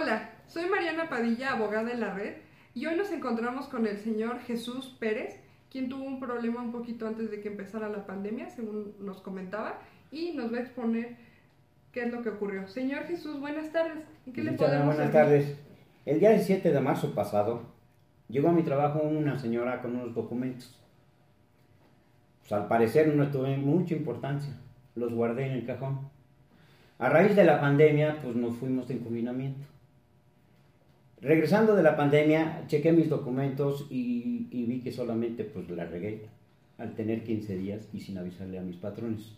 Hola, soy Mariana Padilla, abogada en la red, y hoy nos encontramos con el señor Jesús Pérez, quien tuvo un problema un poquito antes de que empezara la pandemia, según nos comentaba, y nos va a exponer qué es lo que ocurrió. Señor Jesús, buenas tardes. ¿En qué le podemos Buenas tardes. El día 17 de marzo pasado llegó a mi trabajo una señora con unos documentos. Pues, al parecer no tuve mucha importancia. Los guardé en el cajón. A raíz de la pandemia, pues nos fuimos en confinamiento. Regresando de la pandemia, chequé mis documentos y, vi que solamente pues la regué al tener 15 días y sin avisarle a mis patrones.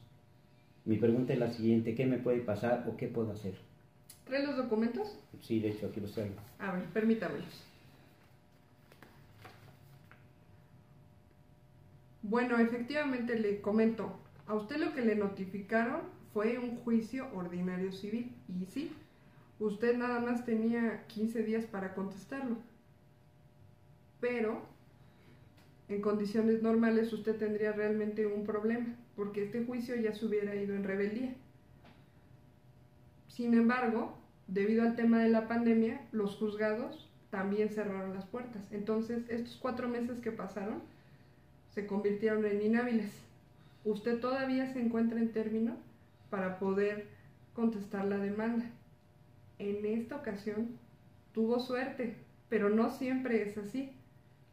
Mi pregunta es la siguiente, ¿qué me puede pasar o qué puedo hacer? ¿Trae los documentos? Sí, de hecho, aquí los traigo. A ver, permítamelos. Bueno, efectivamente le comento, a usted lo que le notificaron fue un juicio ordinario civil y sí, usted nada más tenía 15 días para contestarlo. Pero en condiciones normales usted tendría realmente un problema, porque este juicio ya se hubiera ido en rebeldía. Sin embargo, debido al tema de la pandemia, los juzgados también cerraron las puertas. Entonces, estos cuatro meses que pasaron se convirtieron en inhábiles. Usted todavía se encuentra en término para poder contestar la demanda en esta ocasión tuvo suerte, pero no siempre es así.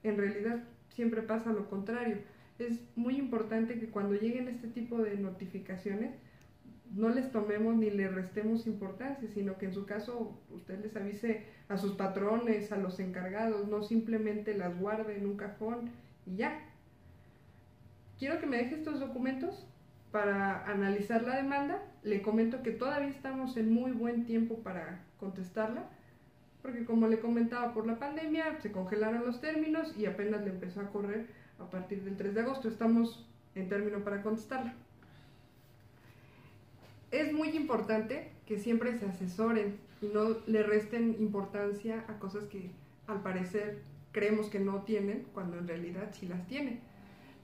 En realidad siempre pasa lo contrario. Es muy importante que cuando lleguen este tipo de notificaciones no les tomemos ni le restemos importancia, sino que en su caso usted les avise a sus patrones, a los encargados, no simplemente las guarde en un cajón y ya. Quiero que me deje estos documentos para analizar la demanda. Le comento que todavía estamos en muy buen tiempo para contestarla, porque como le comentaba, por la pandemia se congelaron los términos y apenas le empezó a correr a partir del 3 de agosto. Estamos en término para contestarla. Es muy importante que siempre se asesoren y no le resten importancia a cosas que al parecer creemos que no tienen, cuando en realidad sí las tienen.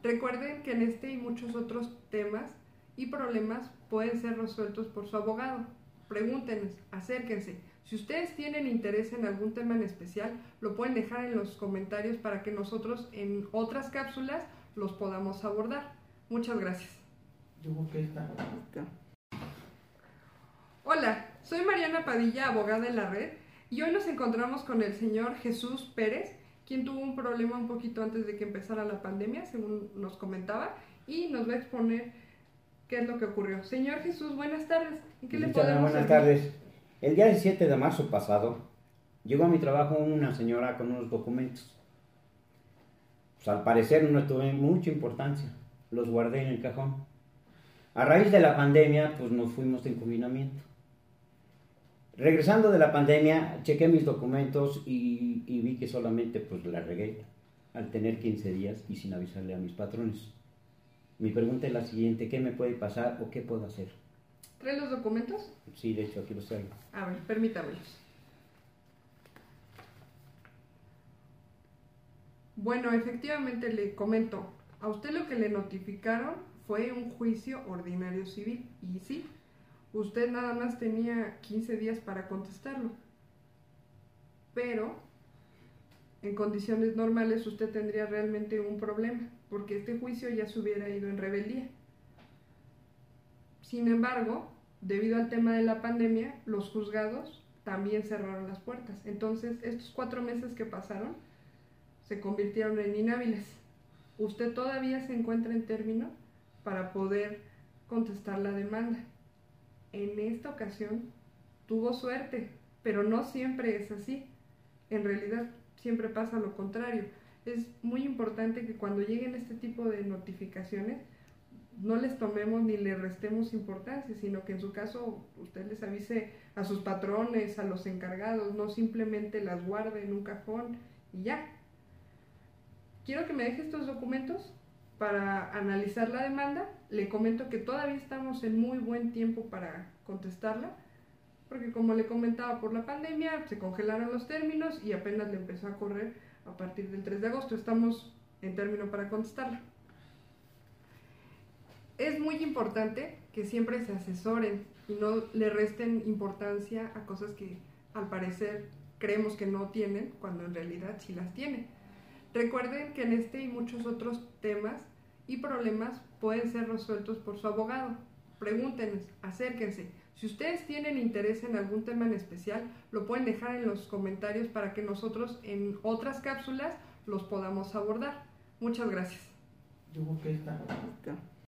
Recuerden que en este y muchos otros temas y problemas pueden ser resueltos por su abogado. Pregúntenos, acérquense. Si ustedes tienen interés en algún tema en especial, lo pueden dejar en los comentarios para que nosotros en otras cápsulas los podamos abordar. Muchas gracias. Hola, soy Mariana Padilla, abogada en la red, y hoy nos encontramos con el señor Jesús Pérez, quien tuvo un problema un poquito antes de que empezara la pandemia, según nos comentaba, y nos va a exponer qué es lo que ocurrió. Señor Jesús, buenas tardes. ¿En qué le podemos Buenas tardes. El día 17 de marzo pasado llegó a mi trabajo una señora con unos documentos. Pues, al parecer no tuve mucha importancia. Los guardé en el cajón. A raíz de la pandemia, pues nos fuimos en confinamiento. Regresando de la pandemia, chequé mis documentos y, vi que solamente pues la regué al tener 15 días y sin avisarle a mis patrones. Mi pregunta es la siguiente, ¿qué me puede pasar o qué puedo hacer? ¿Trae los documentos? Sí, de hecho, aquí los traigo. A ver, permítamelos. Bueno, efectivamente le comento, a usted lo que le notificaron fue un juicio ordinario civil y sí, usted nada más tenía 15 días para contestarlo. Pero en condiciones normales usted tendría realmente un problema, porque este juicio ya se hubiera ido en rebeldía. Sin embargo, debido al tema de la pandemia, los juzgados también cerraron las puertas. Entonces, estos cuatro meses que pasaron se convirtieron en inhábiles. Usted todavía se encuentra en término para poder contestar la demanda en esta ocasión tuvo suerte, pero no siempre es así. En realidad siempre pasa lo contrario. Es muy importante que cuando lleguen este tipo de notificaciones no les tomemos ni le restemos importancia, sino que en su caso usted les avise a sus patrones, a los encargados, no simplemente las guarde en un cajón y ya. Quiero que me deje estos documentos para analizar la demanda, le comento que todavía estamos en muy buen tiempo para contestarla, porque como le comentaba, por la pandemia se congelaron los términos y apenas le empezó a correr a partir del 3 de agosto. Estamos en término para contestarla. Es muy importante que siempre se asesoren y no le resten importancia a cosas que al parecer creemos que no tienen, cuando en realidad sí las tienen. Recuerden que en este y muchos otros temas y problemas pueden ser resueltos por su abogado. Pregúntenos, acérquense. Si ustedes tienen interés en algún tema en especial, lo pueden dejar en los comentarios para que nosotros en otras cápsulas los podamos abordar. Muchas gracias. Yo creo que está.